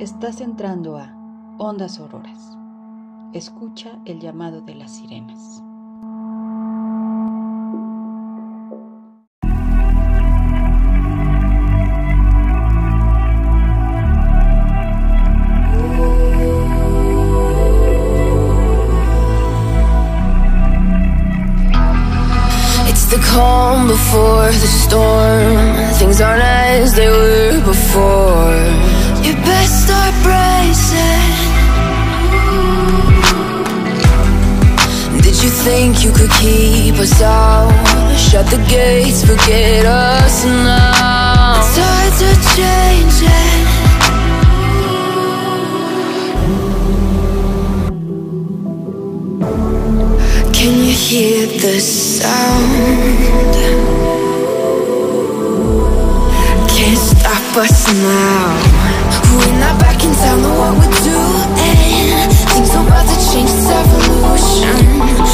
Estás entrando a Ondas Auroras. Escucha el llamado de las sirenas. The calm before the storm. Things aren't as they were before. Think you could keep us out? Shut the gates, forget us now. Tides are changing. Can you hear the sound? Can't stop us now. We're not back in town, know what we're doing. Things are about to change, it's evolution.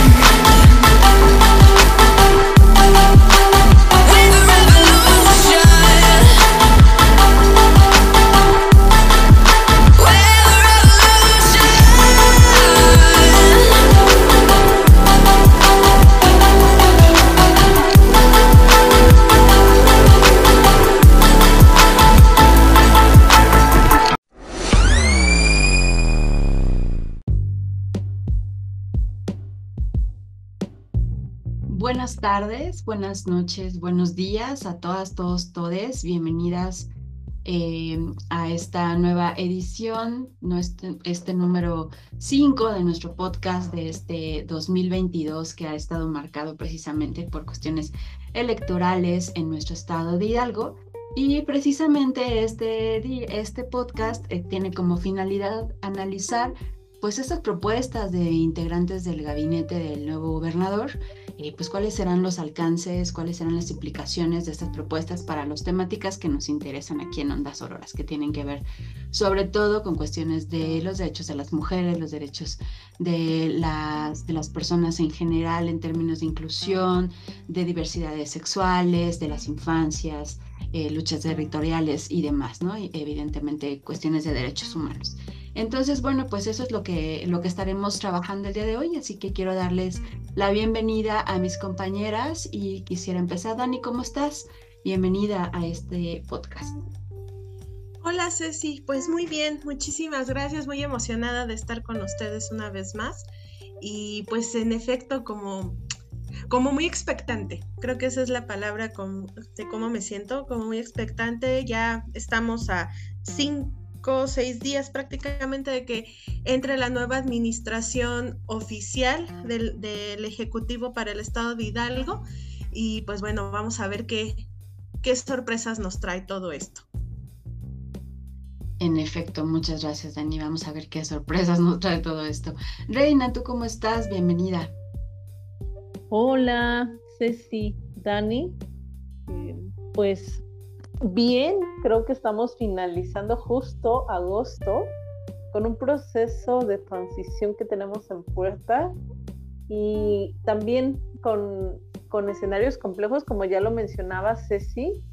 tardes, buenas noches, buenos días a todas, todos, todes. Bienvenidas eh, a esta nueva edición, este número 5 de nuestro podcast de este 2022 que ha estado marcado precisamente por cuestiones electorales en nuestro estado de Hidalgo. Y precisamente este, este podcast eh, tiene como finalidad analizar pues estas propuestas de integrantes del gabinete del nuevo gobernador eh, pues cuáles serán los alcances, cuáles serán las implicaciones de estas propuestas para las temáticas que nos interesan aquí en Ondas Auroras, que tienen que ver sobre todo con cuestiones de los derechos de las mujeres, los derechos de las, de las personas en general en términos de inclusión, de diversidades sexuales, de las infancias, eh, luchas territoriales y demás, ¿no? Y evidentemente cuestiones de derechos humanos. Entonces, bueno, pues eso es lo que, lo que estaremos trabajando el día de hoy, así que quiero darles la bienvenida a mis compañeras y quisiera empezar. Dani, ¿cómo estás? Bienvenida a este podcast. Hola Ceci, pues muy bien, muchísimas gracias, muy emocionada de estar con ustedes una vez más y pues en efecto como, como muy expectante, creo que esa es la palabra de cómo me siento, como muy expectante, ya estamos a cinco o seis días prácticamente de que entre la nueva administración oficial del, del Ejecutivo para el Estado de Hidalgo y pues bueno, vamos a ver qué, qué sorpresas nos trae todo esto. En efecto, muchas gracias, Dani. Vamos a ver qué sorpresas nos trae todo esto. Reina, ¿tú cómo estás? Bienvenida. Hola, Ceci, Dani. Eh, Pues bien, creo que estamos finalizando justo agosto con un proceso de transición que tenemos en puerta y también con, con escenarios complejos, como ya lo mencionaba Ceci,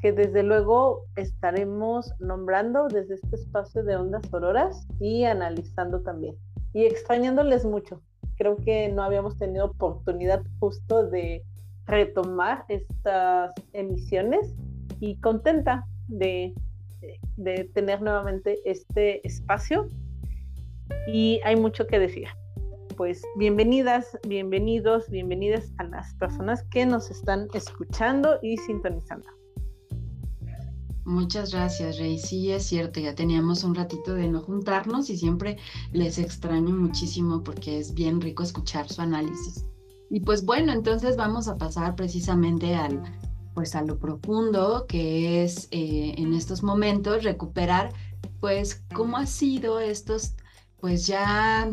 que desde luego estaremos nombrando desde este espacio de ondas auroras y analizando también. Y extrañándoles mucho creo que no habíamos tenido oportunidad justo de retomar estas emisiones y contenta de, de tener nuevamente este espacio y hay mucho que decir. Pues bienvenidas, bienvenidos, bienvenidas a las personas que nos están escuchando y sintonizando. Muchas gracias, Rey. Sí, es cierto, ya teníamos un ratito de no juntarnos y siempre les extraño muchísimo porque es bien rico escuchar su análisis. Y pues bueno, entonces vamos a pasar precisamente al, pues a lo profundo que es eh, en estos momentos recuperar, pues cómo ha sido estos, pues ya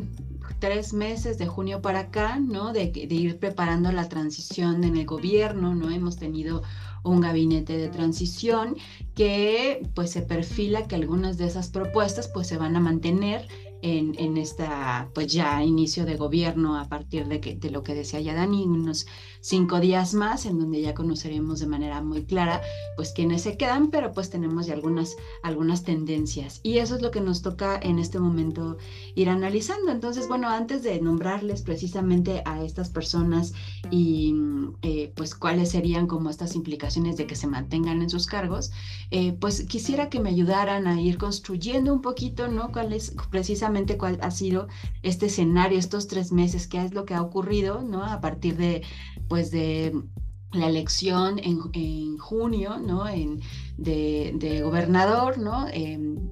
tres meses de junio para acá, ¿no? De, de ir preparando la transición en el gobierno, ¿no? Hemos tenido un gabinete de transición que pues se perfila que algunas de esas propuestas pues se van a mantener en, en esta, pues ya inicio de gobierno a partir de, que, de lo que decía ya Dani, unos cinco días más en donde ya conoceremos de manera muy clara pues quiénes se quedan, pero pues tenemos ya algunas, algunas tendencias y eso es lo que nos toca en este momento ir analizando. Entonces, bueno, antes de nombrarles precisamente a estas personas y eh, pues cuáles serían como estas implicaciones de que se mantengan en sus cargos, eh, pues quisiera que me ayudaran a ir construyendo un poquito, ¿no? ¿Cuál es precisamente cuál ha sido este escenario estos tres meses? ¿Qué es lo que ha ocurrido, ¿no? A partir de, pues de la elección en, junio, ¿no? En, de, gobernador, ¿no? Em,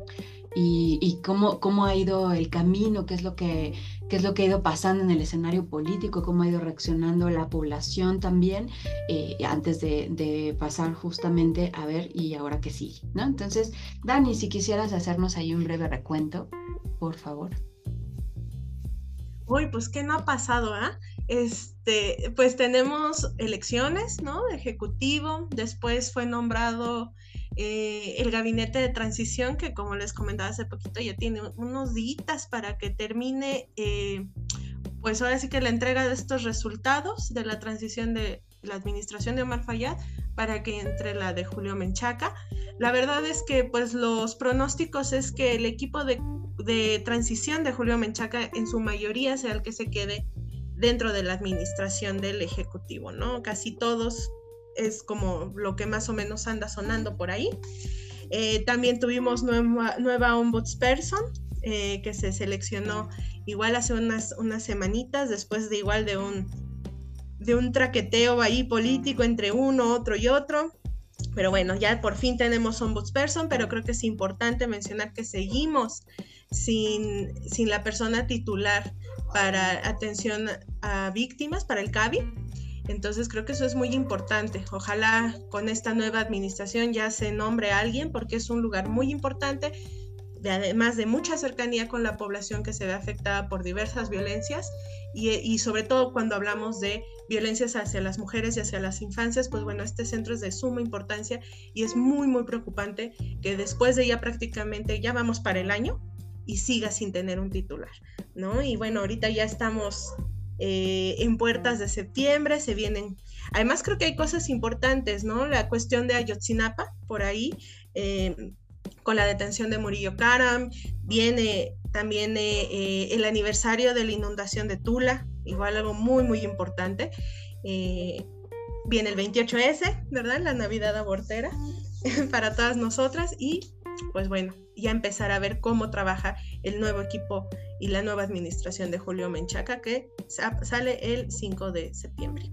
y, cómo, cómo, ha ido el camino, qué es lo que qué es lo que ha ido pasando en el escenario político, cómo ha ido reaccionando la población también, eh, antes de, pasar justamente a ver y ahora que sí, ¿no? Entonces, Dani, si quisieras hacernos ahí un breve recuento, por favor. Uy, pues qué no ha pasado, ¿ah? Este, pues tenemos elecciones, ¿no? Ejecutivo, después fue nombrado eh, el gabinete de transición, que como les comentaba hace poquito, ya tiene unos días para que termine, eh, pues ahora sí que la entrega de estos resultados de la transición de la administración de Omar Fayad para que entre la de Julio Menchaca. La verdad es que pues los pronósticos es que el equipo de, de transición de Julio Menchaca en su mayoría sea el que se quede dentro de la administración del Ejecutivo, ¿no? Casi todos es como lo que más o menos anda sonando por ahí. Eh, también tuvimos nueva, nueva ombudsperson eh, que se seleccionó igual hace unas, unas semanitas después de igual de un, de un traqueteo ahí político entre uno, otro y otro. Pero bueno, ya por fin tenemos ombudsperson, pero creo que es importante mencionar que seguimos sin, sin la persona titular para atención a víctimas, para el CABI. Entonces creo que eso es muy importante. Ojalá con esta nueva administración ya se nombre a alguien porque es un lugar muy importante, además de mucha cercanía con la población que se ve afectada por diversas violencias y, sobre todo cuando hablamos de violencias hacia las mujeres y hacia las infancias, pues bueno, este centro es de suma importancia y es muy, muy preocupante que después de ya prácticamente, ya vamos para el año y siga sin tener un titular, ¿no? Y bueno, ahorita ya estamos eh, en puertas de septiembre, se vienen. Además, creo que hay cosas importantes, ¿no? La cuestión de Ayotzinapa, por ahí, eh, con la detención de Murillo Karam, viene también eh, el aniversario de la inundación de Tula, igual algo muy, muy importante. viene el 28S, ¿verdad? La Navidad abortera para todas nosotras y pues bueno, ya empezar a ver cómo trabaja el nuevo equipo y la nueva administración de Julio Menchaca que sale el 5 de septiembre.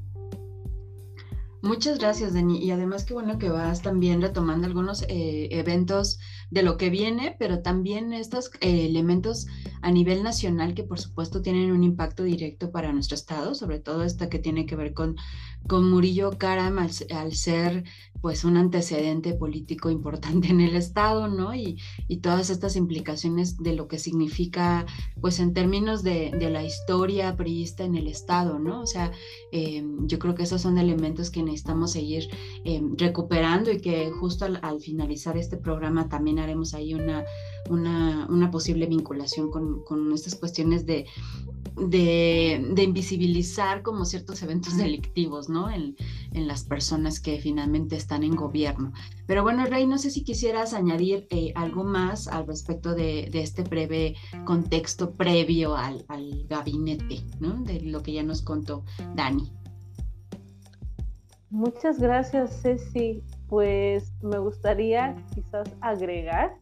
Muchas gracias, Dani. Y además qué bueno que vas también retomando algunos eh, eventos de lo que viene, pero también estos eh, elementos a nivel nacional que por supuesto tienen un impacto directo para nuestro estado, sobre todo esta que tiene que ver con, con Murillo Karam al ser pues un antecedente político importante en el Estado, ¿no? Y, todas estas implicaciones de lo que significa, pues en términos de, la historia priista en el Estado, ¿no? O sea, em, yo creo que esos son elementos que necesitamos seguir em, recuperando y que justo al, finalizar este programa también haremos ahí una, una, posible vinculación con, con estas cuestiones de, de, invisibilizar como ciertos eventos delictivos, ¿no? En, las personas que finalmente están en gobierno. Pero bueno, Rey, no sé si quisieras añadir eh, algo más al respecto de, este breve contexto previo al, gabinete, ¿no? De lo que ya nos contó Dani. Muchas gracias, Ceci. Pues me gustaría quizás agregar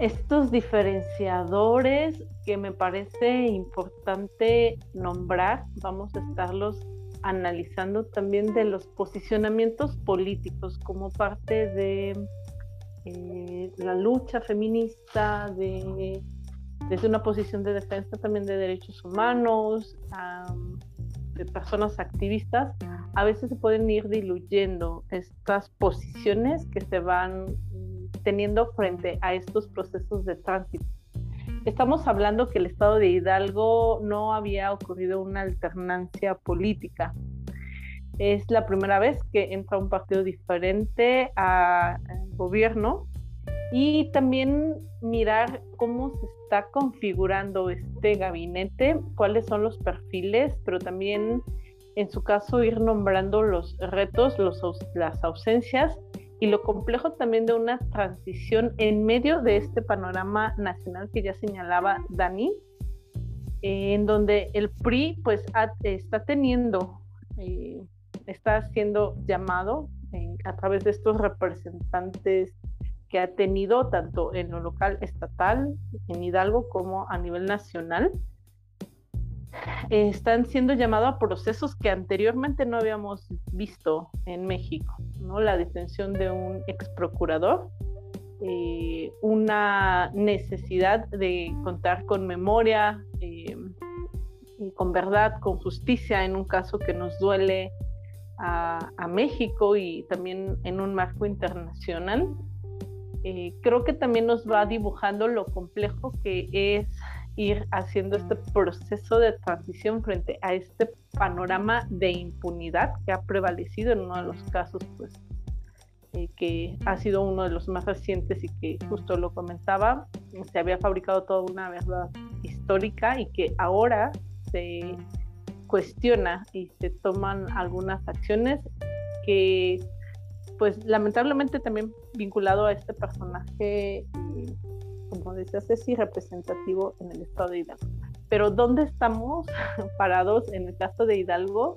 estos diferenciadores que me parece importante nombrar, vamos a estarlos analizando también de los posicionamientos políticos como parte de eh, la lucha feminista, de, desde una posición de defensa también de derechos humanos, de personas activistas, a veces se pueden ir diluyendo estas posiciones que se van teniendo frente a estos procesos de tránsito. Estamos hablando que el estado de Hidalgo no había ocurrido una alternancia política. Es la primera vez que entra un partido diferente al gobierno y también mirar cómo se está configurando este gabinete, cuáles son los perfiles, pero también en su caso ir nombrando los retos, los, las ausencias y lo complejo también de una transición en medio de este panorama nacional que ya señalaba Dani, en donde el PRI pues está teniendo, eh, está siendo llamado a través de estos representantes que ha tenido tanto en lo local, estatal, en Hidalgo como a nivel nacional, están siendo llamados a procesos que anteriormente no habíamos visto en México, ¿no? La detención de un ex procurador, eh, una necesidad de contar con memoria eh, y con verdad, con justicia en un caso que nos duele a, a México y también en un marco internacional. Eh, creo que también nos va dibujando lo complejo que es ir haciendo este proceso de transición frente a este panorama de impunidad que ha prevalecido en uno de los casos, pues, eh, que ha sido uno de los más recientes y que justo lo comentaba, se había fabricado toda una verdad histórica y que ahora se cuestiona y se toman algunas acciones que pues lamentablemente también vinculado a este personaje como decía Ceci, representativo en el estado de Hidalgo. Pero ¿dónde estamos parados en el caso de Hidalgo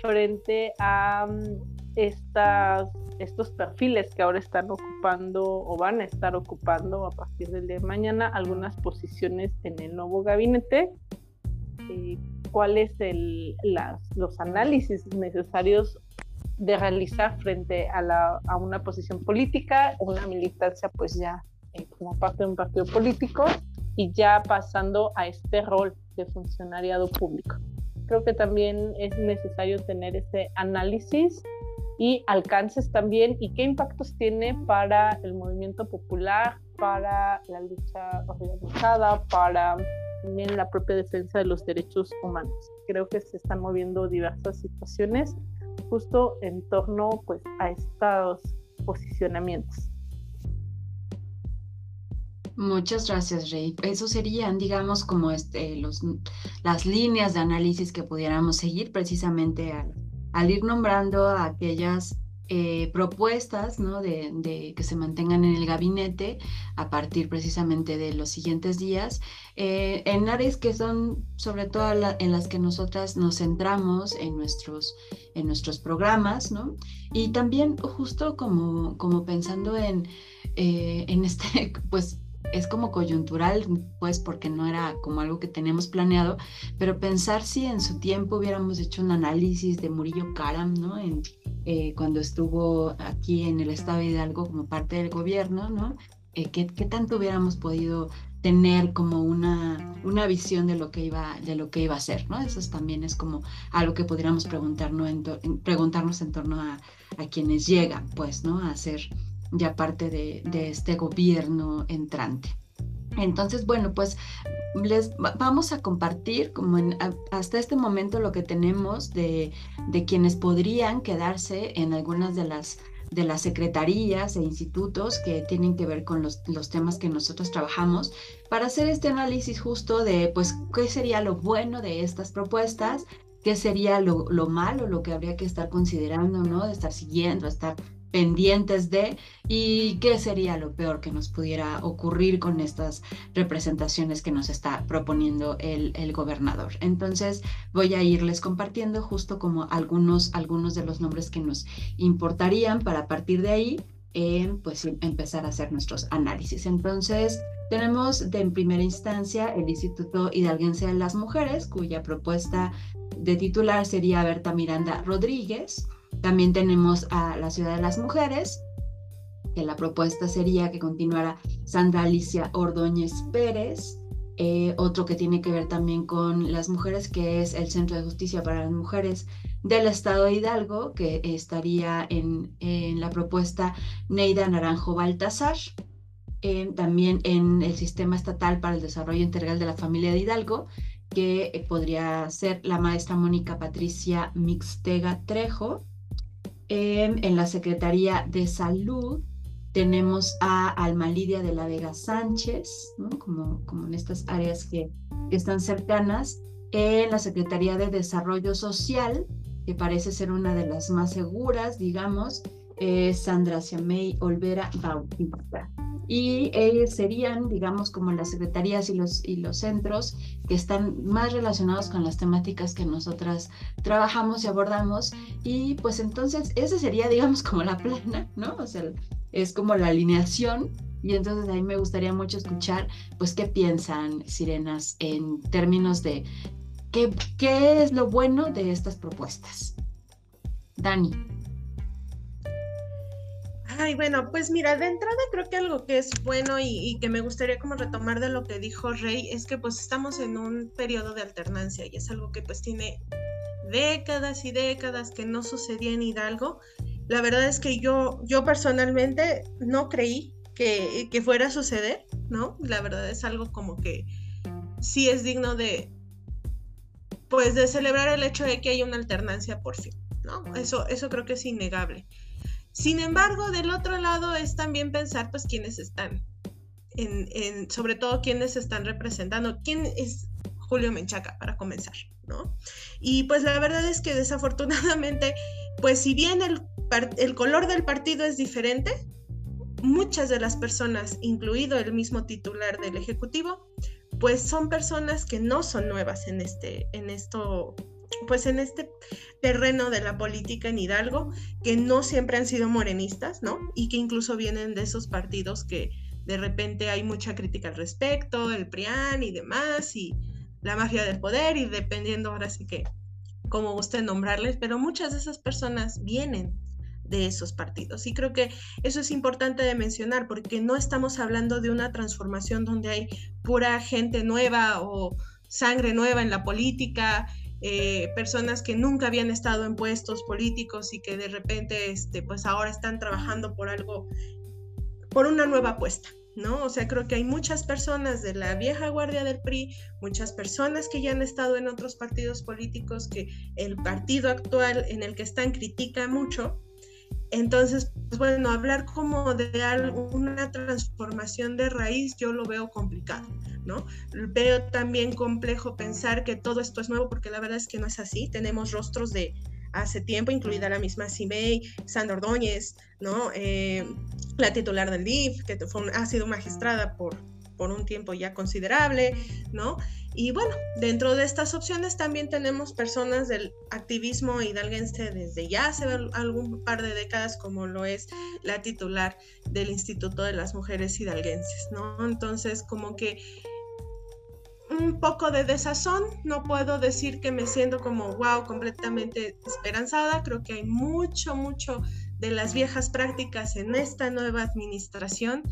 frente a mm, estas, estos perfiles que ahora están ocupando o van a estar ocupando a partir del de mañana algunas posiciones en el nuevo gabinete? ¿Cuáles el, los análisis necesarios de realizar frente a, una posición política, una militancia pues ya eh, como parte de un partido político y ya pasando a este rol de funcionariado público. Creo que también es necesario tener ese análisis y alcances también y qué impactos tiene para el movimiento popular, para la lucha organizada, para también la propia defensa de los derechos humanos. Creo que se están moviendo diversas situaciones justo en torno pues a estos posicionamientos. Muchas gracias, Rey. Eso serían, digamos, como este, los, las líneas de análisis que pudiéramos seguir precisamente al, ir nombrando aquellas eh, propuestas ¿no? de, que se mantengan en el gabinete a partir precisamente de los siguientes días, eh, en áreas que son sobre todo en las que nosotras nos centramos en nuestros, en nuestros programas, ¿no? Y también justo como, como pensando en, eh, en este, pues es como coyuntural, pues porque no era como algo que teníamos planeado, pero pensar si en su tiempo hubiéramos hecho un análisis de Murillo Karam, ¿no? Eh, cuando estuvo aquí en el estado de Hidalgo como parte del gobierno, ¿no? Eh, ¿qué, tanto hubiéramos podido tener como una, una visión de lo que iba de lo que iba a ser, ¿no? Eso también es como algo que podríamos preguntar, en preguntarnos en torno a, a quienes llegan, pues, ¿no? A hacer ya parte de, este gobierno entrante. Entonces, bueno, pues les vamos a compartir como hasta este momento lo que tenemos de, quienes podrían quedarse en algunas de las de las secretarías e institutos que tienen que ver con los, temas que nosotros trabajamos para hacer este análisis justo de pues qué sería lo bueno de estas propuestas, qué sería lo, lo malo, lo que habría que estar considerando, ¿no? De estar siguiendo, estar pendientes de y qué sería lo peor que nos pudiera ocurrir con estas representaciones que nos está proponiendo el, el, gobernador. Entonces voy a irles compartiendo justo como algunos, algunos de los nombres que nos importarían para partir de ahí eh, pues empezar a hacer nuestros análisis. Entonces tenemos de en primera instancia el Instituto Hidalguense de las Mujeres, cuya propuesta de titular sería Berta Miranda Rodríguez. También tenemos a la Ciudad de las Mujeres, que la propuesta sería que continuara Sandra Alicia Ordóñez Pérez. Eh, otro que tiene que ver también con las mujeres, que es el Centro de Justicia para las Mujeres del Estado de Hidalgo, que estaría en, la propuesta Neida Naranjo Baltasar. Eh, también en el Sistema Estatal para el Desarrollo Integral de la Familia de Hidalgo, que podría ser la maestra Mónica Patricia Mixtega Trejo en la Secretaría de Salud tenemos a Alma Lidia de la Vega Sánchez, como, como en estas áreas que, están cercanas, en la Secretaría de Desarrollo Social, que parece ser una de las más seguras, digamos, es Sandra Siamey Olvera Bautista y ellos serían, digamos, como las secretarías y los, y los centros que están más relacionados con las temáticas que nosotras trabajamos y abordamos. Y pues entonces, ese sería, digamos, como la plana, ¿no? O sea, es como la alineación. Y entonces ahí me gustaría mucho escuchar, pues, qué piensan, Sirenas, en términos de qué, qué es lo bueno de estas propuestas. Dani. Ay, bueno, pues mira, de entrada creo que algo que es bueno y, que me gustaría como retomar de lo que dijo Rey es que pues estamos en un periodo de alternancia y es algo que pues tiene décadas y décadas que no sucedía en Hidalgo. La verdad es que yo, yo personalmente no creí que, que fuera a suceder, ¿no? La verdad es algo como que sí es digno de, pues de celebrar el hecho de que hay una alternancia por fin, ¿no? Eso, eso creo que es innegable. Sin embargo, del otro lado es también pensar pues quiénes están, en, sobre todo quiénes están representando, quién es Julio Menchaca para comenzar, ¿no? Y pues la verdad es que desafortunadamente, pues si bien el, el color del partido es diferente, muchas de las personas, incluido el mismo titular del Ejecutivo, pues son personas que no son nuevas en, este, en esto pues en este terreno de la política en Hidalgo, que no siempre han sido morenistas, ¿no? Y que incluso vienen de esos partidos que de repente hay mucha crítica al respecto, el PRIAN y demás, y la mafia del poder, y dependiendo ahora sí que como guste nombrarles, pero muchas de esas personas vienen de esos partidos. Y creo que eso es importante de mencionar porque no estamos hablando de una transformación donde hay pura gente nueva o sangre nueva en la política eh, personas que nunca habían estado en puestos políticos y que de repente, este, pues ahora están trabajando por algo, por una nueva apuesta. ¿No? O sea, creo que hay muchas personas de la vieja guardia del PRI, muchas personas que ya han estado en otros partidos políticos que el partido actual en el que están critica mucho, entonces, pues bueno, hablar como de una transformación de raíz, yo lo veo complicado, ¿no? Veo también complejo pensar que todo esto es nuevo, porque la verdad es que no es así. Tenemos rostros de hace tiempo, incluida la misma Simei, Sandra Ordóñez, ¿no? Eh, la titular del DIF, que ha sido magistrada por, por un tiempo ya considerable, ¿no? Y bueno, dentro de estas opciones también tenemos personas del activismo hidalguense desde ya hace algún par de décadas, como lo es la titular del Instituto de las Mujeres Hidalguenses, ¿no? Entonces, como que un poco de desazón, no puedo decir que me siento como wow, completamente esperanzada, creo que hay mucho, mucho de las viejas prácticas en esta nueva administración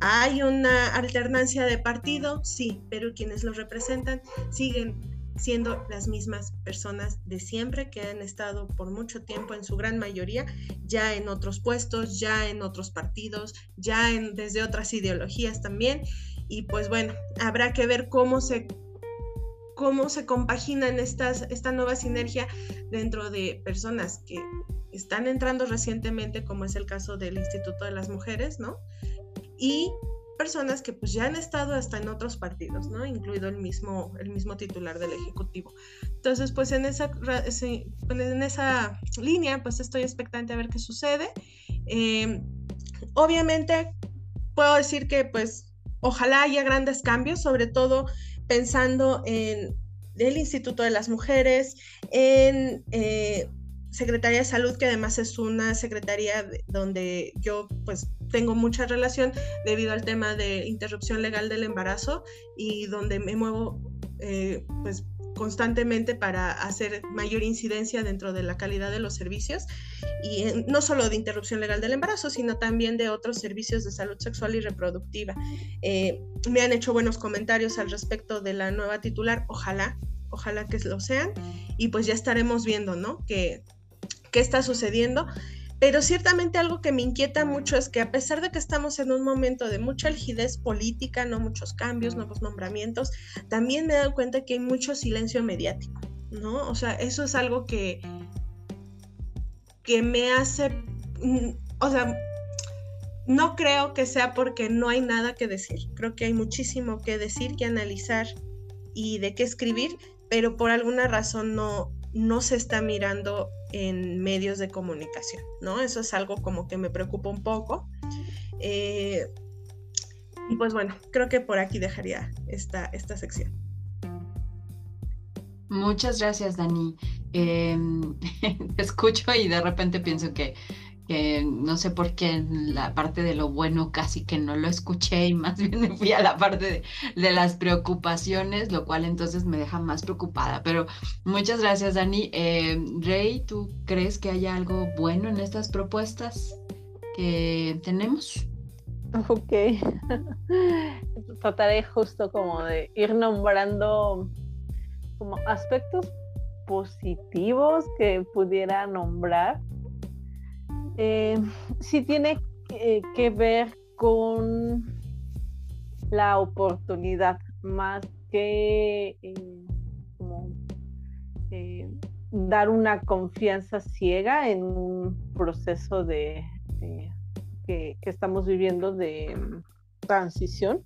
¿Hay una alternancia de partido? Sí, pero quienes lo representan siguen siendo las mismas personas de siempre que han estado por mucho tiempo en su gran mayoría ya en otros puestos, ya en otros partidos, ya en, desde otras ideologías también. Y pues bueno, habrá que ver cómo se cómo se compaginan estas, esta nueva sinergia dentro de personas que están entrando recientemente, como es el caso del Instituto de las Mujeres, ¿no? Y personas que pues ya han estado hasta en otros partidos, ¿no? Incluido el mismo, el mismo titular del Ejecutivo. Entonces, pues en esa, en esa línea, pues estoy expectante a ver qué sucede. Em, obviamente, puedo decir que pues ojalá haya grandes cambios, sobre todo pensando en el Instituto de las Mujeres, en eh, Secretaría de Salud, que además es una secretaría donde yo pues tengo mucha relación debido al tema de interrupción legal del embarazo y donde me muevo eh, pues constantemente para hacer mayor incidencia dentro de la calidad de los servicios y no solo de interrupción legal del embarazo, sino también de otros servicios de salud sexual y reproductiva. Eh, me han hecho buenos comentarios al respecto de la nueva titular, ojalá, ojalá que lo sean y pues ya estaremos viendo, ¿no? Que qué está sucediendo. Pero ciertamente algo que me inquieta mucho es que a pesar de que estamos en un momento de mucha algidez política, no muchos cambios, nuevos nombramientos, también me he dado cuenta que hay mucho silencio mediático, ¿no? O sea, eso es algo que, que me hace, mm, o sea, no creo que sea porque no hay nada que decir. Creo que hay muchísimo que decir, que analizar y de qué escribir, pero por alguna razón no, no se está mirando en medios de comunicación, ¿no? Eso es algo como que me preocupa un poco. Eh, y pues bueno, creo que por aquí dejaría esta, esta sección. Muchas gracias, Dani. Em, te escucho y de repente pienso que que no sé por qué la parte de lo bueno casi que no lo escuché y más bien me fui a la parte de, las preocupaciones, lo cual entonces me deja más preocupada. Pero muchas gracias, Dani. Eh, Rey, ¿tú crees que haya algo bueno en estas propuestas que tenemos? Ok. Trataré justo como de ir nombrando como aspectos positivos que pudiera nombrar eh, sí tiene que, ver con la oportunidad más que eh, eh, dar una confianza ciega en un proceso de que, estamos viviendo de transición.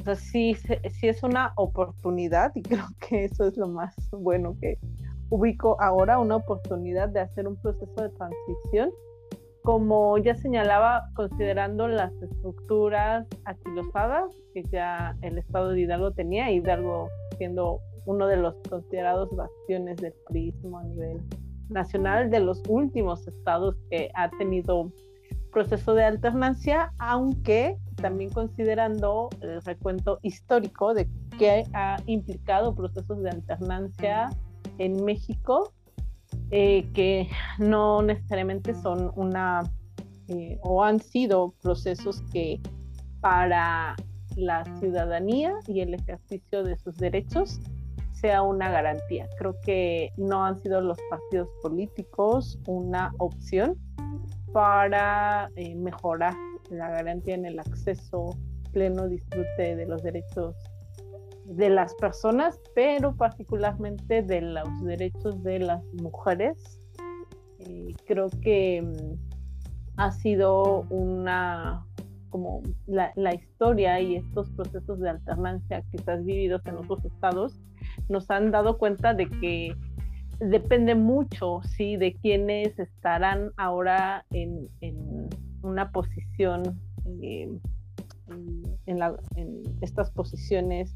O sea, sí, sí es una oportunidad y creo que eso es lo más bueno que ubico ahora, una oportunidad de hacer un proceso de transición como ya señalaba, considerando las estructuras aquilosadas que ya el Estado de Hidalgo tenía, Hidalgo siendo uno de los considerados bastiones del prismo a nivel nacional, de los últimos estados que ha tenido proceso de alternancia, aunque también considerando el recuento histórico de que ha implicado procesos de alternancia en México eh, que no necesariamente son una eh, o han sido procesos que para la ciudadanía y el ejercicio de sus derechos sea una garantía. Creo que no han sido los partidos políticos una opción para eh, mejorar la garantía en el acceso pleno disfrute de los derechos de las personas, pero particularmente de los derechos de las mujeres. Eh, creo que mm, ha sido una, como la, la, historia y estos procesos de alternancia quizás vividos en otros estados, nos han dado cuenta de que depende mucho, sí, de quienes estarán ahora en, en una posición, eh, en, la, en estas posiciones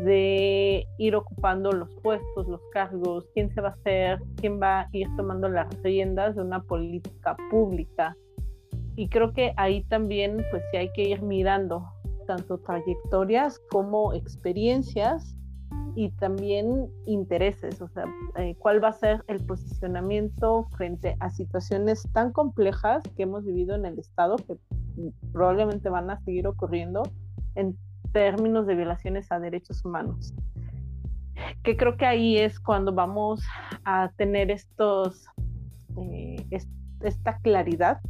de ir ocupando los puestos, los cargos, quién se va a hacer, quién va a ir tomando las riendas de una política pública. Y creo que ahí también pues sí hay que ir mirando tanto trayectorias como experiencias y también intereses, o sea, eh, cuál va a ser el posicionamiento frente a situaciones tan complejas que hemos vivido en el Estado, que probablemente van a seguir ocurriendo en términos de violaciones a derechos humanos. Que creo que ahí es cuando vamos a tener estos, eh, esta claridad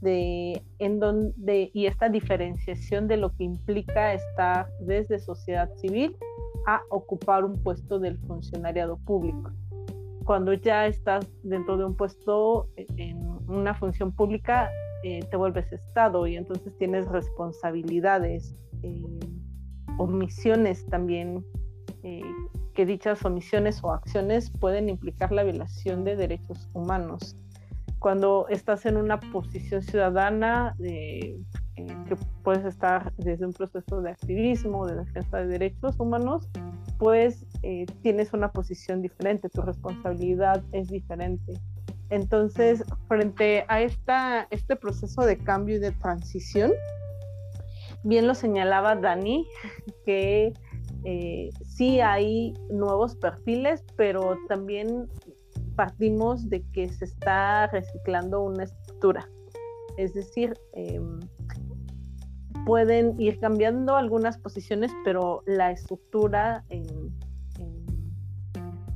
de en donde y esta diferenciación de lo que implica estar desde sociedad civil a ocupar un puesto del funcionariado público. Cuando ya estás dentro de un puesto en una función pública, eh, te vuelves Estado y entonces tienes responsabilidades. Eh, omisiones también, eh, que dichas omisiones o acciones pueden implicar la violación de derechos humanos. Cuando estás en una posición ciudadana, eh, que puedes estar desde un proceso de activismo, de defensa de derechos humanos, pues eh, tienes una posición diferente, tu responsabilidad es diferente. Entonces, frente a esta, este proceso de cambio y de transición, bien lo señalaba Dani, que eh, sí hay nuevos perfiles, pero también partimos de que se está reciclando una estructura. Es decir, em, pueden ir cambiando algunas posiciones, pero la estructura en,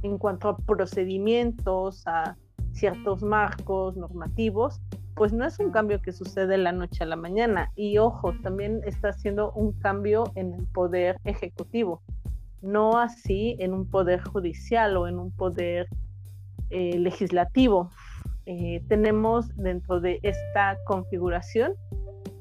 en cuanto a procedimientos, a ciertos marcos normativos, pues no es un cambio que sucede de la noche a la mañana. Y ojo, también está haciendo un cambio en el poder ejecutivo, no así en un poder judicial o en un poder eh, legislativo. Eh, tenemos dentro de esta configuración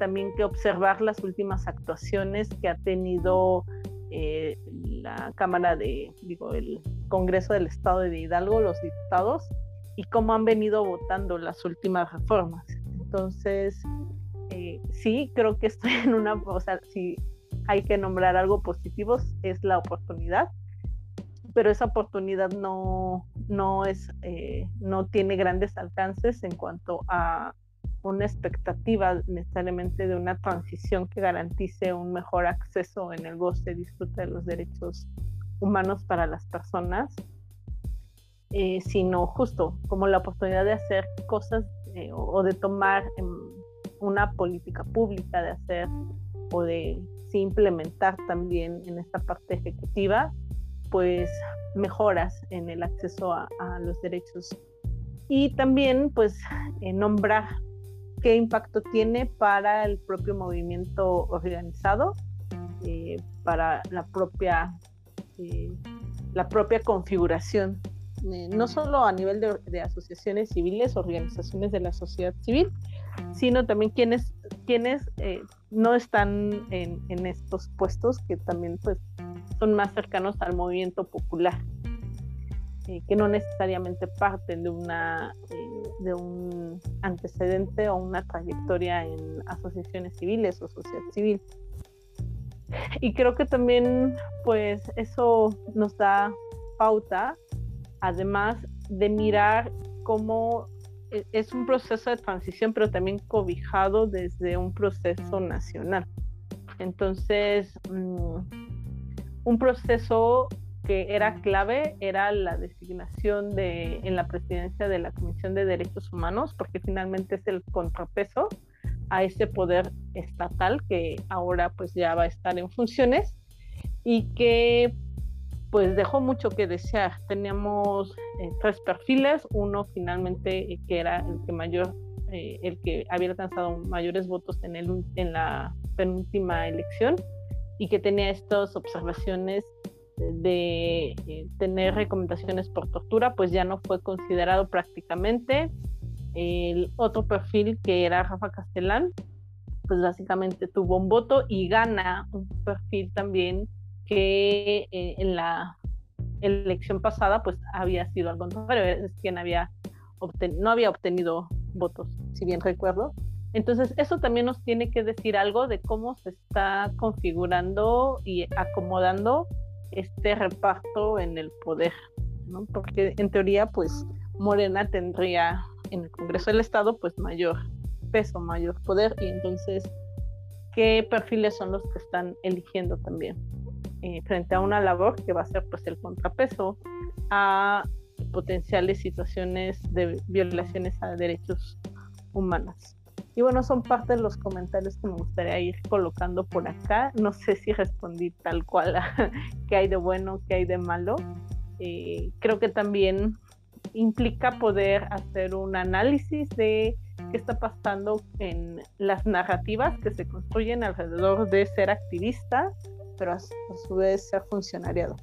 también que observar las últimas actuaciones que ha tenido eh, la Cámara de, digo, el Congreso del Estado de Hidalgo, los diputados, y cómo han venido votando las últimas reformas. Entonces, eh, sí, creo que estoy en una, o sea, si hay que nombrar algo positivo, es la oportunidad, pero esa oportunidad no, no, es, eh, no tiene grandes alcances en cuanto a una expectativa necesariamente de una transición que garantice un mejor acceso en el goce y disfrute de los derechos humanos para las personas, eh, sino justo como la oportunidad de hacer cosas eh, o, de tomar em, una política pública, de hacer o de implementar también en esta parte ejecutiva, pues mejoras en el acceso a, los derechos. Y también pues eh, nombrar qué impacto tiene para el propio movimiento organizado, eh, para la propia, la propia configuración, eh, no solo a nivel de, asociaciones civiles, organizaciones de la sociedad civil, sino también quienes, quienes no están en, en, estos puestos que también pues, son más cercanos al movimiento popular. que no necesariamente parten de una de un antecedente o una trayectoria en asociaciones civiles o sociedad civil. Y creo que también, pues, eso nos da pauta, además de mirar cómo e, es un proceso de transición, pero también cobijado desde un proceso nacional. Entonces, mm, un proceso que era clave era la designación de, en la presidencia de la Comisión de Derechos Humanos, porque finalmente es el contrapeso a ese poder estatal que ahora pues ya va a estar en funciones y que pues dejó mucho que desear. Teníamos eh, tres perfiles, uno finalmente eh, que era el que mayor, eh, el que había alcanzado mayores votos en, el, en la penúltima elección y que tenía estas observaciones de tener recomendaciones por tortura, pues ya no fue considerado prácticamente. El otro perfil que era Rafa Castellán, pues básicamente tuvo un voto y gana un perfil también que eh, en la elección pasada pues había sido al contrario, es quien no había obtenido votos, si bien recuerdo. Entonces, eso también nos tiene que decir algo de cómo se está configurando y acomodando este reparto en el poder, ¿no? Porque en teoría, pues Morena tendría en el Congreso del Estado, pues mayor peso, mayor poder, y entonces, ¿qué perfiles son los que están eligiendo también? Eh, frente a una labor que va a ser pues el contrapeso a potenciales situaciones de violaciones a derechos humanos. Y bueno, son parte de los comentarios que me gustaría ir colocando por acá. No sé si respondí tal cual a qué hay de bueno, qué hay de malo. Eh, creo que también implica poder hacer un análisis de qué está pasando en las narrativas que se construyen alrededor de ser activista, pero a, su vez ser funcionariado,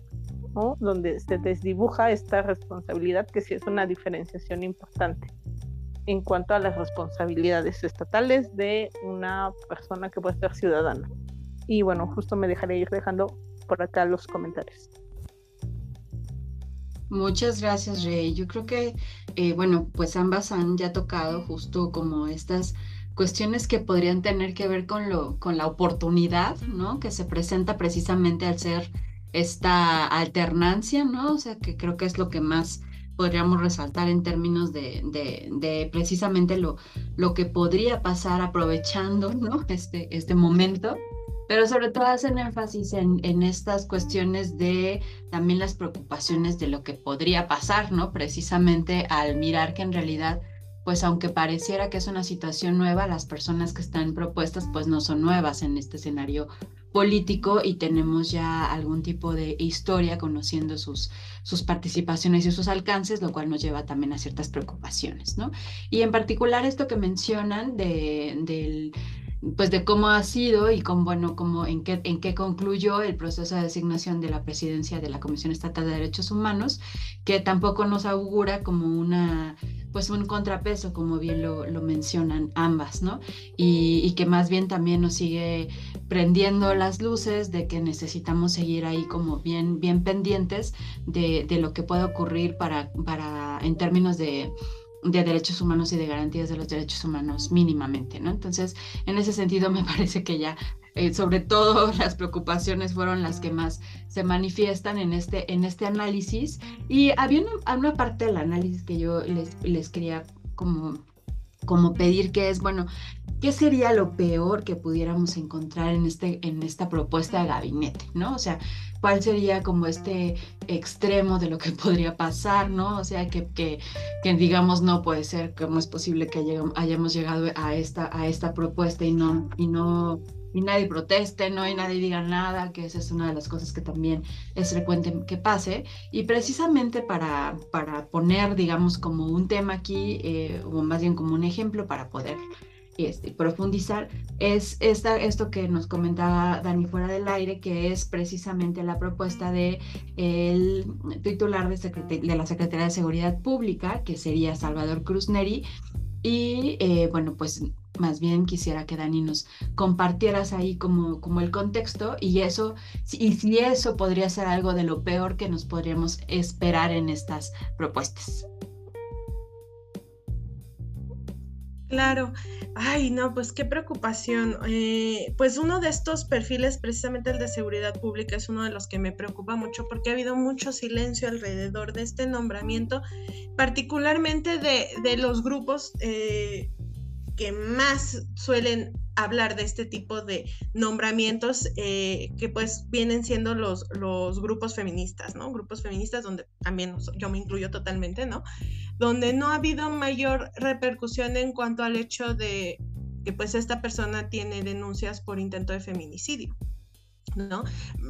¿no? donde se desdibuja esta responsabilidad que sí es una diferenciación importante en cuanto a las responsabilidades estatales de una persona que puede ser ciudadana. Y bueno, justo me dejaré ir dejando por acá los comentarios. Muchas gracias, Rey. Yo creo que, eh, bueno, pues ambas han ya tocado justo como estas cuestiones que podrían tener que ver con, lo, con la oportunidad, ¿no? Que se presenta precisamente al ser esta alternancia, ¿no? O sea, que creo que es lo que más podríamos resaltar en términos de, de, precisamente lo, lo que podría pasar aprovechando ¿no? este, este momento, pero sobre todo hacen énfasis en, en, estas cuestiones de también las preocupaciones de lo que podría pasar, ¿no? Precisamente al mirar que en realidad pues aunque pareciera que es una situación nueva, las personas que están propuestas pues no son nuevas en este escenario político y tenemos ya algún tipo de historia conociendo sus, sus participaciones y sus alcances, lo cual nos lleva también a ciertas preocupaciones, ¿no? Y en particular esto que mencionan de, del pues de cómo ha sido y con, bueno, cómo, en, qué, en qué concluyó el proceso de designación de la presidencia de la Comisión Estatal de Derechos Humanos, que tampoco nos augura como una pues un contrapeso, como bien lo, mencionan ambas, ¿no? Y, que más bien también nos sigue prendiendo las luces de que necesitamos seguir ahí como bien, bien pendientes de, de lo que puede ocurrir para, para en términos de de derechos humanos y de garantías de los derechos humanos mínimamente, ¿no? Entonces, en ese sentido me parece que ya, eh, sobre todo las preocupaciones fueron las que más se manifiestan en este, en este análisis. Y había una, una parte del análisis que yo les, les quería como como pedir que es, bueno, ¿qué sería lo peor que pudiéramos encontrar en, este, en esta propuesta de gabinete, ¿no? O sea, ¿cuál sería como este extremo de lo que podría pasar, ¿no? O sea, que, que, que digamos, no puede ser, ¿cómo es posible que hayamos llegado a esta, a esta propuesta y no, y no y nadie proteste, ¿no? Y nadie diga nada, que esa es una de las cosas que también es frecuente que pase. Y precisamente para, para poner, digamos, como un tema aquí, eh, o más bien como un ejemplo para poder este, profundizar es esta, esto que nos comentaba Dani fuera del aire, que es precisamente la propuesta de el titular de, de la Secretaría de Seguridad Pública, que sería Salvador Cruz Neri. Y eh, bueno, pues más bien quisiera que Dani nos compartieras ahí como, como el contexto y eso, y si eso podría ser algo de lo peor que nos podríamos esperar en estas propuestas. Claro, ay, no, pues qué preocupación. Eh, pues uno de estos perfiles, precisamente el de seguridad pública, es uno de los que me preocupa mucho porque ha habido mucho silencio alrededor de este nombramiento, particularmente de, de los grupos eh, que más suelen hablar de este tipo de nombramientos eh, que pues vienen siendo los, los grupos feministas, ¿no? Grupos feministas donde también yo me incluyo totalmente, ¿no? Donde no ha habido mayor repercusión en cuanto al hecho de que pues esta persona tiene denuncias por intento de feminicidio. ¿No?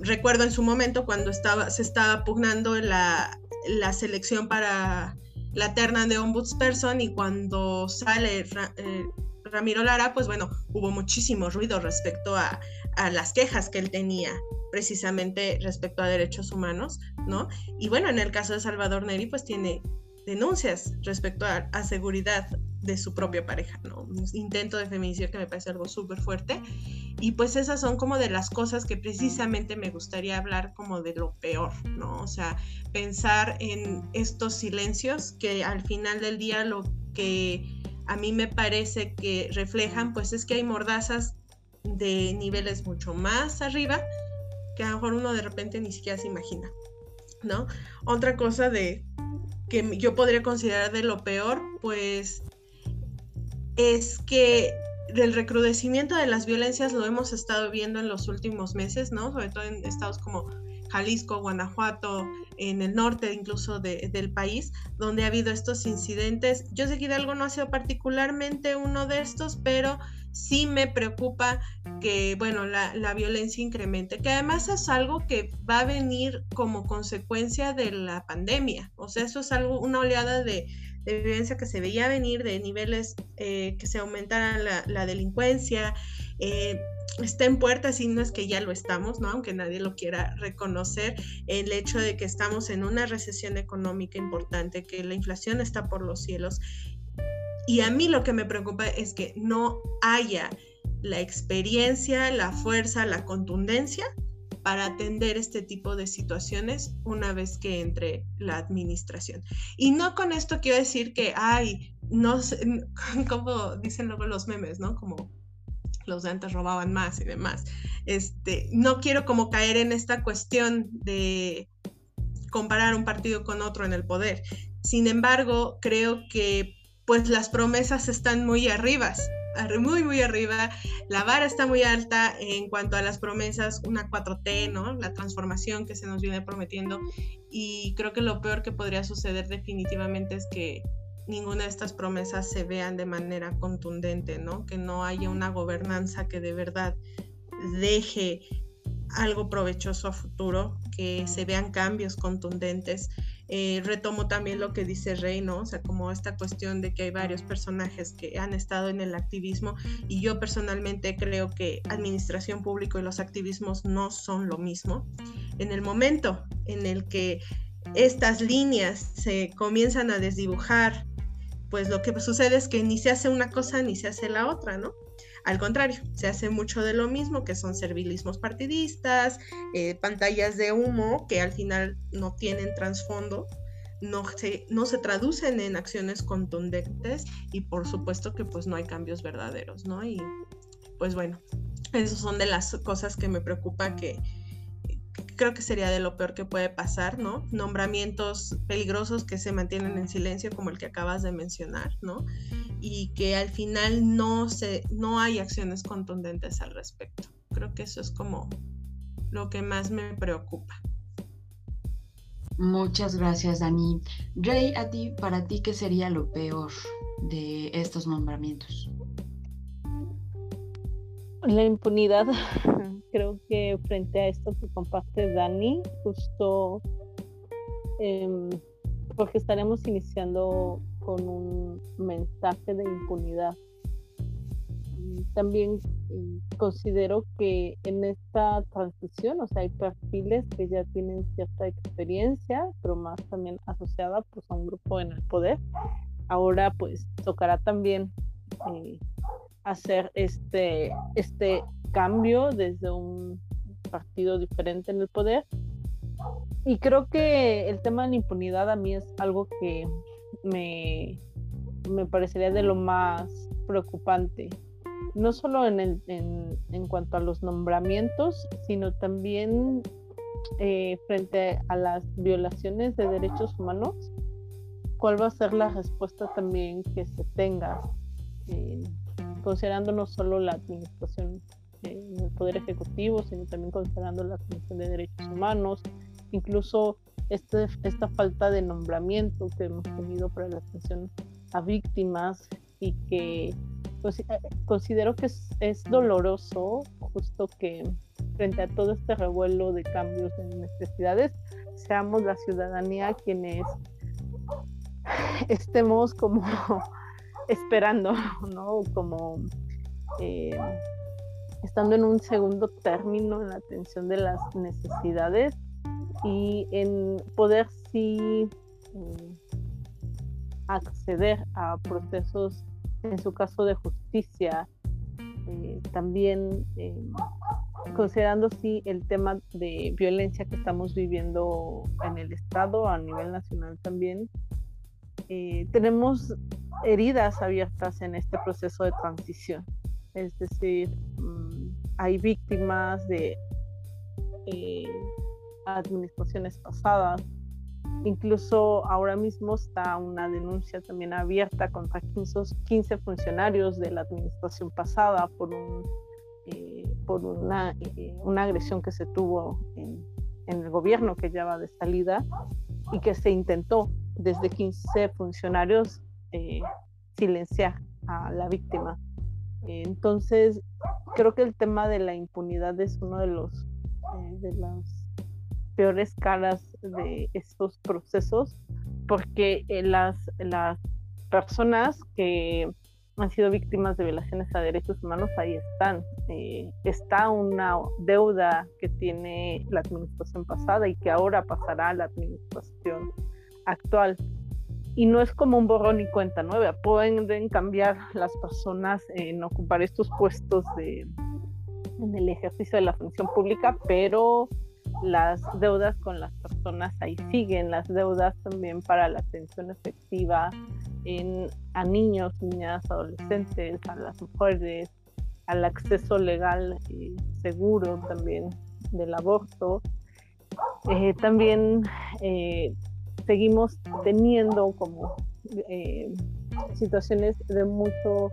Recuerdo en su momento cuando estaba, se estaba pugnando la, la selección para la terna de ombudsperson y cuando sale eh, Ramiro Lara, pues bueno, hubo muchísimo ruido respecto a, a, las quejas que él tenía precisamente respecto a derechos humanos, ¿no? Y bueno, en el caso de Salvador Neri, pues tiene denuncias respecto a, a seguridad de su propia pareja, ¿no? Un intento de feminicidio que me parece algo súper fuerte. Y pues esas son como de las cosas que precisamente me gustaría hablar como de lo peor, ¿no? O sea, pensar en estos silencios que al final del día lo que a mí me parece que reflejan, pues es que hay mordazas de niveles mucho más arriba que a lo mejor uno de repente ni siquiera se imagina, ¿no? Otra cosa de que yo podría considerar de lo peor, pues es que el recrudecimiento de las violencias lo hemos estado viendo en los últimos meses, ¿no? Sobre todo en estados como Jalisco, Guanajuato, en el norte incluso del país, donde ha habido estos incidentes. Yo sé que Hidalgo no ha sido particularmente uno de estos, pero sí me preocupa que, bueno, la, la, violencia incremente, que además es algo que va a venir como consecuencia de la pandemia. O sea, eso es algo, una oleada de, de que se veía venir, de niveles eh, que se aumentara la, delincuencia. Eh, está en puertas y no es que ya lo estamos, ¿no? Aunque nadie lo quiera reconocer, el hecho de que estamos en una recesión económica importante, que la inflación está por los cielos. Y a mí lo que me preocupa es que no haya la experiencia, la fuerza, la contundencia para atender este tipo de situaciones una vez que entre la administración. Y no con esto quiero decir que, ay, no sé, como dicen luego los memes, ¿no? Como los de antes robaban más y demás. Este, no quiero como caer en esta cuestión de comparar un partido con otro en el poder. Sin embargo, creo que pues las promesas están muy arriba, muy, muy arriba. La vara está muy alta en cuanto a las promesas, una 4T, ¿no? La transformación que se nos viene prometiendo. Y creo que lo peor que podría suceder definitivamente es que ninguna de estas promesas se vean de manera contundente, ¿no? Que no haya una gobernanza que de verdad deje algo provechoso a futuro, que se vean cambios contundentes. Eh, retomo también lo que dice Rey, ¿no? O sea, como esta cuestión de que hay varios personajes que han estado en el activismo y yo personalmente creo que administración pública y los activismos no son lo mismo. En el momento en el que estas líneas se comienzan a desdibujar pues lo que sucede es que ni se hace una cosa ni se hace la otra, ¿no? Al contrario, se hace mucho de lo mismo, que son servilismos partidistas, eh, pantallas de humo que al final no tienen trasfondo, no se, no se traducen en acciones contundentes y por supuesto que pues no hay cambios verdaderos, ¿no? Y pues bueno, esas son de las cosas que me preocupa que, creo que sería de lo peor que puede pasar, ¿no? Nombramientos peligrosos que se mantienen en silencio, como el que acabas de mencionar, ¿no? Y que al final no, se, no hay acciones contundentes al respecto. Creo que eso es como lo que más me preocupa. Muchas gracias, Dani. Rey, a ti, para ti, ¿qué sería lo peor de estos nombramientos? La impunidad creo que frente a esto que comparte Dani, justo em, porque estaremos iniciando con un mensaje de impunidad. También em, considero que en esta transición, o sea, hay perfiles que ya tienen cierta experiencia, pero más también asociada pues, a un grupo en el poder. Ahora pues tocará también eh, hacer este, este cambio desde un partido diferente en el poder. Y creo que el tema de la impunidad a mí es algo que me, me parecería de lo más preocupante, no solo en, el, en, en cuanto a los nombramientos, sino también eh, frente a las violaciones de derechos humanos, cuál va a ser la respuesta también que se tenga, eh, considerando no solo la administración en el Poder Ejecutivo, sino también considerando la Comisión de Derechos Humanos, incluso este, esta falta de nombramiento que hemos tenido para la atención a víctimas y que pues, eh, considero que es, es, doloroso justo que frente a todo este revuelo de cambios en necesidades, seamos la ciudadanía quienes estemos como esperando, ¿no? Como eh, estando en un segundo término en la atención de las necesidades y en poder sí mm, acceder a procesos, en su caso de justicia, eh, también eh, considerando sí el tema de violencia que estamos viviendo en el Estado, a nivel nacional también, tenemos heridas abiertas en este proceso de transición. Es decir, mm, hay víctimas de eh, administraciones pasadas. Incluso ahora mismo está una denuncia también abierta contra 15, funcionarios de la administración pasada por, eh, eh, una, agresión que se tuvo en, el gobierno que ya de salida y que se intentó desde 15 funcionarios silenciar a la víctima. Entonces, creo que el tema de la impunidad es uno de los eh, peores caras de estos procesos, porque eh, las, las personas que han sido víctimas de violaciones a derechos humanos ahí están. Eh, está una deuda que tiene la administración pasada y que ahora pasará a la administración actual y no es como un borrón y cuenta nueva. Pueden cambiar las personas en ocupar estos puestos de, en el ejercicio de la función pública, pero las deudas con las personas ahí siguen, las deudas también para la atención efectiva en, a niños, niñas, adolescentes, a las mujeres, al acceso legal y seguro también del aborto. Eh, también eh, seguimos teniendo como eh, situaciones de mucho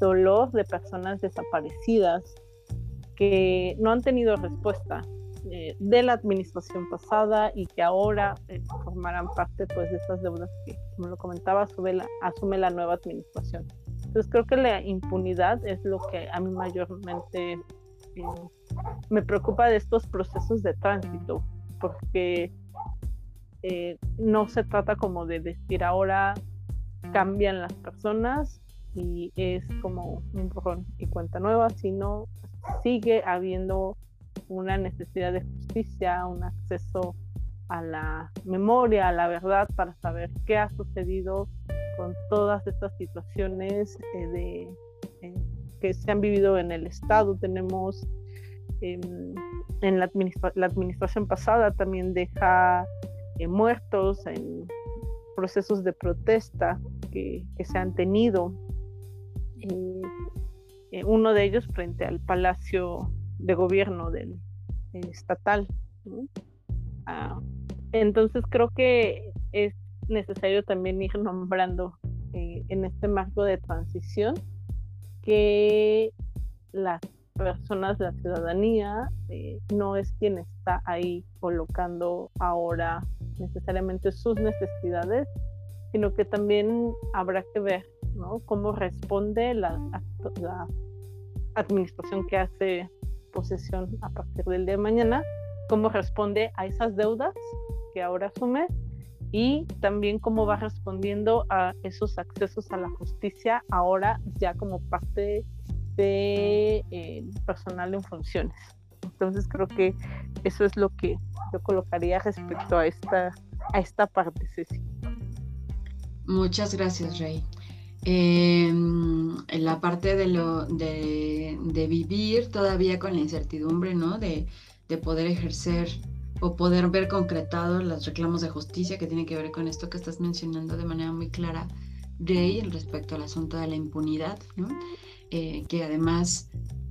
dolor de personas desaparecidas que no han tenido respuesta eh, de la administración pasada y que ahora eh, formarán parte pues, de estas deudas que, como lo comentaba, asume la, asume la nueva administración. Entonces creo que la impunidad es lo que a mí mayormente me preocupa de estos procesos de tránsito, porque eh, no se trata como de decir ahora cambian las personas y es como un borrón y cuenta nueva, sino sigue habiendo una necesidad de justicia, un acceso a la memoria, a la verdad, para saber qué ha sucedido con todas estas situaciones eh, de, que se han vivido en el Estado. Tenemos em, en la, administración pasada también deja muertos en procesos de protesta que, que se han tenido. uno de ellos frente al Palacio de Gobierno del estatal. Ah, entonces creo que es necesario también ir nombrando eh, en este marco de transición que las personas, la ciudadanía, eh, no es quien está ahí colocando ahora necesariamente sus necesidades, sino que también habrá que ver cómo responde la, la administración que hace posesión a partir del día de mañana, cómo responde a esas deudas que ahora asume y también cómo va respondiendo a esos accesos a la justicia ahora ya como parte de eh, personal en funciones. Entonces creo que eso es lo que colocaría respecto a esta, a esta parte, Ceci. Muchas gracias, Rey. Em, en la parte de, lo, de, vivir todavía con la incertidumbre, ¿no? De, poder ejercer o poder ver concretados los reclamos de justicia que tienen que ver con esto que estás mencionando de manera muy clara, Rey, respecto al asunto de la impunidad, ¿no? Eh, que además,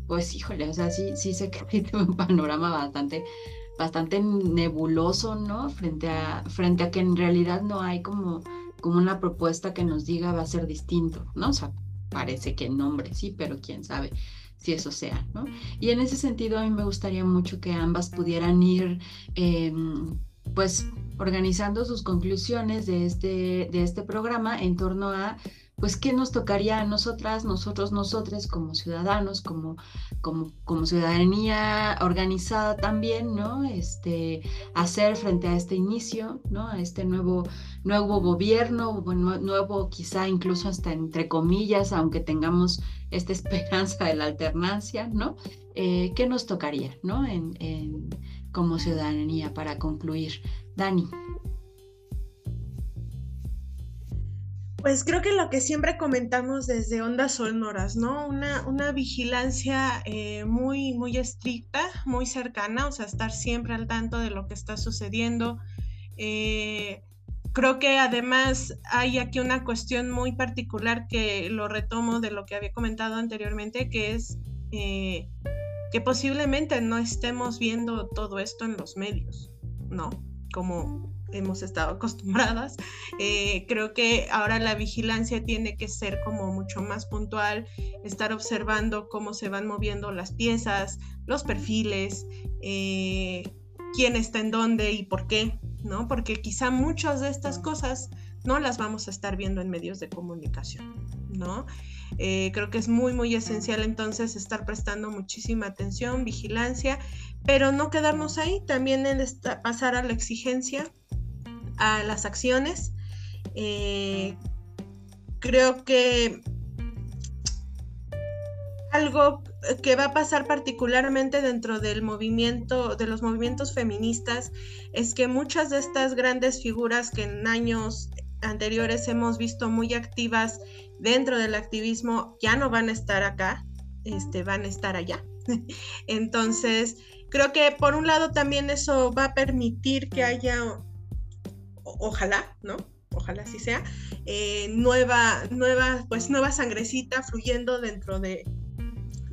pues híjole, o sea, sí, sí se crea un panorama bastante bastante nebuloso, ¿no? Frente a, frente a que en realidad no hay como como una propuesta que nos diga va a ser distinto, ¿no? O sea, parece que en nombre sí, pero quién sabe si eso sea, ¿no? Y en ese sentido a mí me gustaría mucho que ambas pudieran ir, em, pues, organizando sus conclusiones de este, de este programa en torno a pues qué nos tocaría a nosotras, nosotros, nosotros como ciudadanos, como, como, como ciudadanía organizada también, ¿no? Este, hacer frente a este inicio, ¿no? A este nuevo, nuevo gobierno, nuevo quizá incluso hasta entre comillas, aunque tengamos esta esperanza de la alternancia, ¿no? Eh, ¿Qué nos tocaría, ¿no? En, en, como ciudadanía para concluir. Dani. Pues creo que lo que siempre comentamos desde Ondas Sonoras, ¿no? Una, una vigilancia eh, muy, muy estricta, muy cercana, o sea, estar siempre al tanto de lo que está sucediendo. Eh, creo que además hay aquí una cuestión muy particular que lo retomo de lo que había comentado anteriormente, que es eh, que posiblemente no estemos viendo todo esto en los medios, ¿no? Como hemos estado acostumbradas. Eh, creo que ahora la vigilancia tiene que ser como mucho más puntual, estar observando cómo se van moviendo las piezas, los perfiles, eh, quién está en dónde y por qué, ¿no? Porque quizá muchas de estas cosas no las vamos a estar viendo en medios de comunicación, ¿no? Eh, creo que es muy, muy esencial entonces estar prestando muchísima atención, vigilancia, pero no quedarnos ahí, también en pasar a la exigencia, a las acciones. Eh, creo que algo que va a pasar particularmente dentro del movimiento, de los movimientos feministas, es que muchas de estas grandes figuras que en años anteriores hemos visto muy activas dentro del activismo ya no van a estar acá, este, van a estar allá. Entonces, creo que por un lado también eso va a permitir que haya ojalá, ¿no? Ojalá así sea, eh, nueva, nueva, pues nueva sangrecita fluyendo dentro de,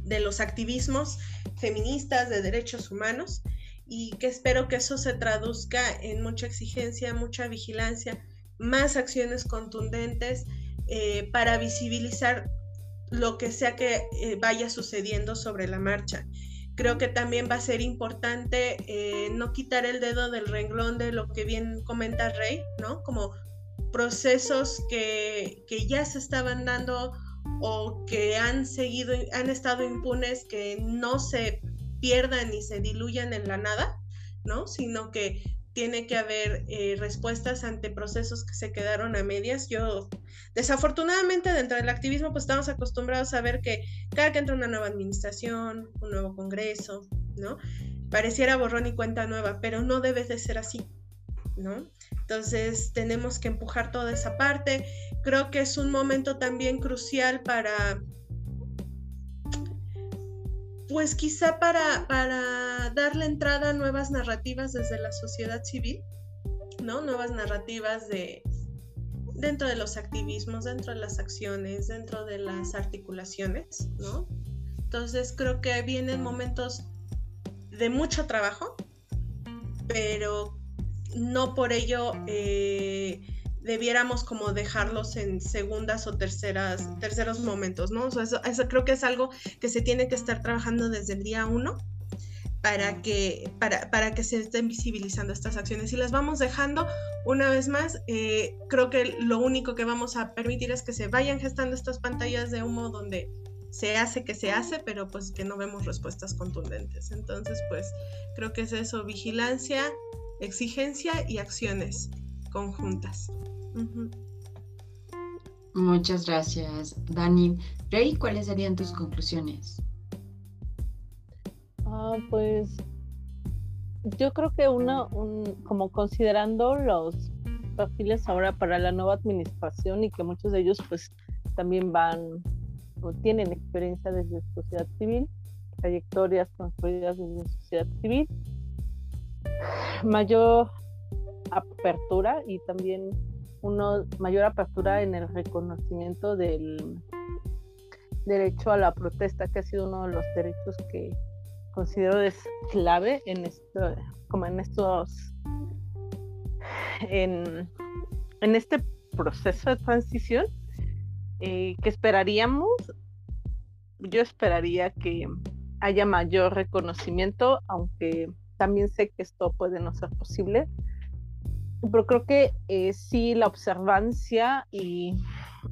de los activismos feministas de derechos humanos y que espero que eso se traduzca en mucha exigencia, mucha vigilancia, más acciones contundentes eh, para visibilizar lo que sea que eh, vaya sucediendo sobre la marcha creo que también va a ser importante eh, no quitar el dedo del renglón de lo que bien comenta Rey, ¿no? Como procesos que, que ya se estaban dando o que han seguido, han estado impunes, que no se pierdan ni se diluyan en la nada, ¿no? Sino que tiene que haber eh, respuestas ante procesos que se quedaron a medias. Yo, desafortunadamente, dentro del activismo, pues estamos acostumbrados a ver que cada que entra una nueva administración, un nuevo congreso, ¿no? Pareciera borrón y cuenta nueva, pero no debe de ser así, ¿no? Entonces tenemos que empujar toda esa parte. Creo que es un momento también crucial para, pues quizá para, para darle entrada a nuevas narrativas desde la sociedad civil, ¿no? Nuevas narrativas de, dentro de los activismos, dentro de las acciones, dentro de las articulaciones, ¿no? Entonces creo que vienen momentos de mucho trabajo, pero no por ello eh, debiéramos como dejarlos en segundas o terceras, terceros momentos, ¿no? eso, creo que es algo que se tiene que estar trabajando desde el día uno para que, para, para que se estén visibilizando estas acciones. Y las vamos dejando una vez más, eh, creo que lo único que vamos a permitir es que se vayan gestando estas pantallas de humo donde se hace que se hace, pero pues que no vemos respuestas contundentes. Entonces, pues creo que es eso, vigilancia, exigencia y acciones conjuntas. Muchas gracias, Dani. Rey, ¿cuáles serían tus conclusiones? Ah, pues yo creo que una, como considerando los perfiles ahora para la nueva administración y que muchos de ellos pues también van tienen experiencia desde sociedad civil, trayectorias construidas desde sociedad civil, mayor apertura y también una mayor apertura en el reconocimiento del derecho a la protesta, que ha sido uno de los derechos que considero es clave en esto, como en estos en, en este proceso de transición eh, que esperaríamos, yo esperaría que haya mayor reconocimiento, aunque también sé que esto puede no ser posible, pero creo que eh, sí la observancia y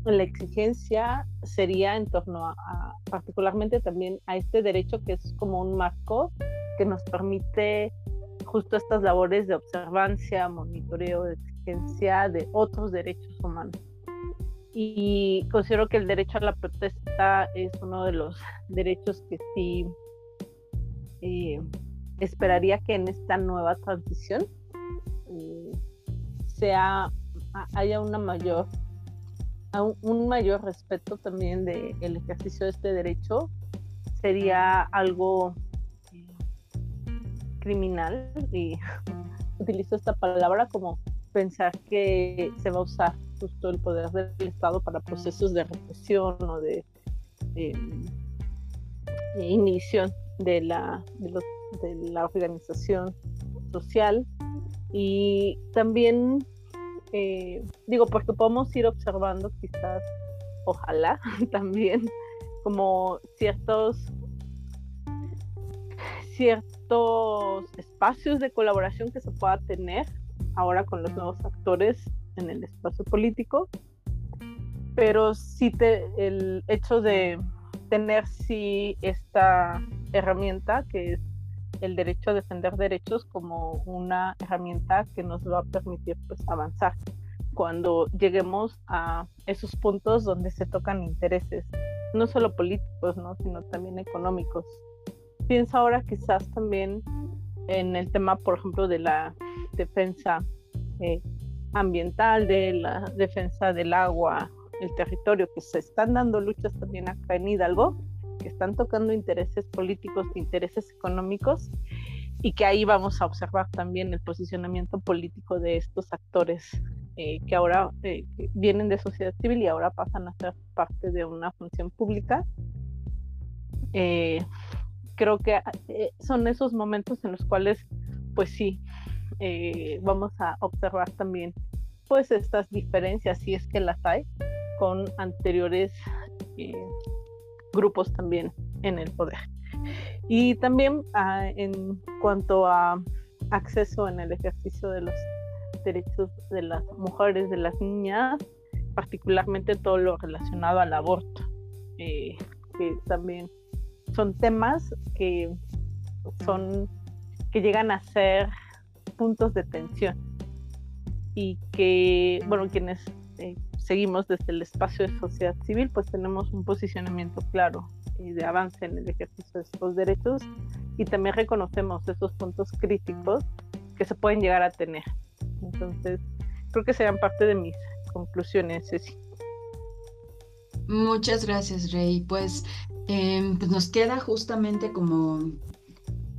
la exigencia sería en torno a, particularmente también a este derecho que es como un marco que nos permite justo estas labores de observancia, monitoreo, de exigencia de otros derechos humanos. Y considero que el derecho a la protesta es uno de los derechos que sí eh, esperaría que en esta nueva transición eh, sea haya una mayor un mayor respeto también del el ejercicio de este derecho sería algo eh, criminal y utilizo esta palabra como pensar que se va a usar justo el poder del Estado para procesos de represión o de, inhibición de la, de, la organización social. Y también, eh, digo, porque podemos ir observando quizás, ojalá también, como ciertos ciertos espacios de colaboración que se pueda tener ahora con los nuevos actores en el espacio político, pero sí te, el hecho de tener sí esta herramienta que es el derecho a defender derechos como una herramienta que nos va a permitir pues, avanzar cuando lleguemos a esos puntos donde se tocan intereses, no solo políticos, ¿no? sino también económicos. Pienso ahora quizás también en el tema, por ejemplo, de la defensa eh, ambiental, de la defensa del agua, el territorio, que se están dando luchas también acá en Hidalgo, que están tocando intereses políticos, intereses económicos, y que ahí vamos a observar también el posicionamiento político de estos actores eh, que ahora eh, vienen de sociedad civil y ahora pasan a ser parte de una función pública. Eh, creo que son esos momentos en los cuales, pues sí, eh, vamos a observar también pues estas diferencias, si es que las hay, con anteriores eh, grupos también en el poder. Y también ah, en cuanto a acceso en el ejercicio de los derechos de las mujeres, de las niñas, particularmente todo lo relacionado al aborto, eh, que también son temas que son que llegan a ser puntos de tensión y que, bueno, quienes eh, seguimos desde el espacio de sociedad civil, pues tenemos un posicionamiento claro eh, de avance en el ejercicio de estos derechos y también reconocemos esos puntos críticos que se pueden llegar a tener Entonces, creo que serán parte de mis conclusiones, Ceci. Muchas gracias, Rey. Pues, em, pues nos queda justamente como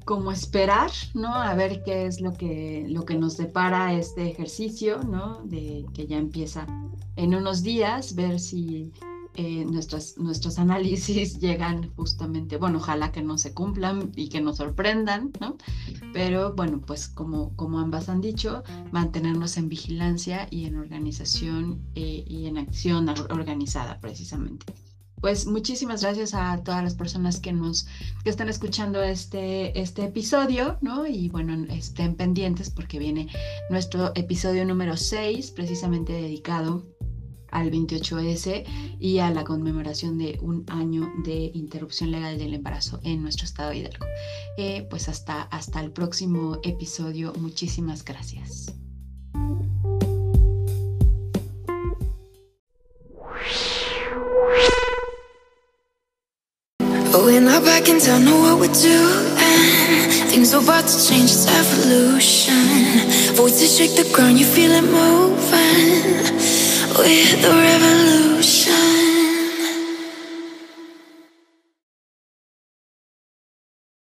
como esperar, ¿no? A ver qué es lo que, lo que nos depara este ejercicio, ¿no? De que ya empieza en unos días, ver si eh, nuestros análisis llegan justamente, bueno, ojalá que no se cumplan y que nos sorprendan, ¿no? Pero bueno, pues como, como ambas han dicho, mantenernos en vigilancia y en organización eh, y en acción organizada precisamente pues muchísimas gracias a todas las personas que nos que están escuchando este, este episodio, ¿no? Y bueno, estén pendientes porque viene nuestro episodio número 6, precisamente dedicado al 28S y a la conmemoración de un año de interrupción legal del embarazo en nuestro estado de Hidalgo. Eh, pues hasta, hasta el próximo episodio. Muchísimas gracias. We're not back in town, know what we're doing. Things are about to change, it's evolution. Voices shake the ground, you feel it moving. We're the revolution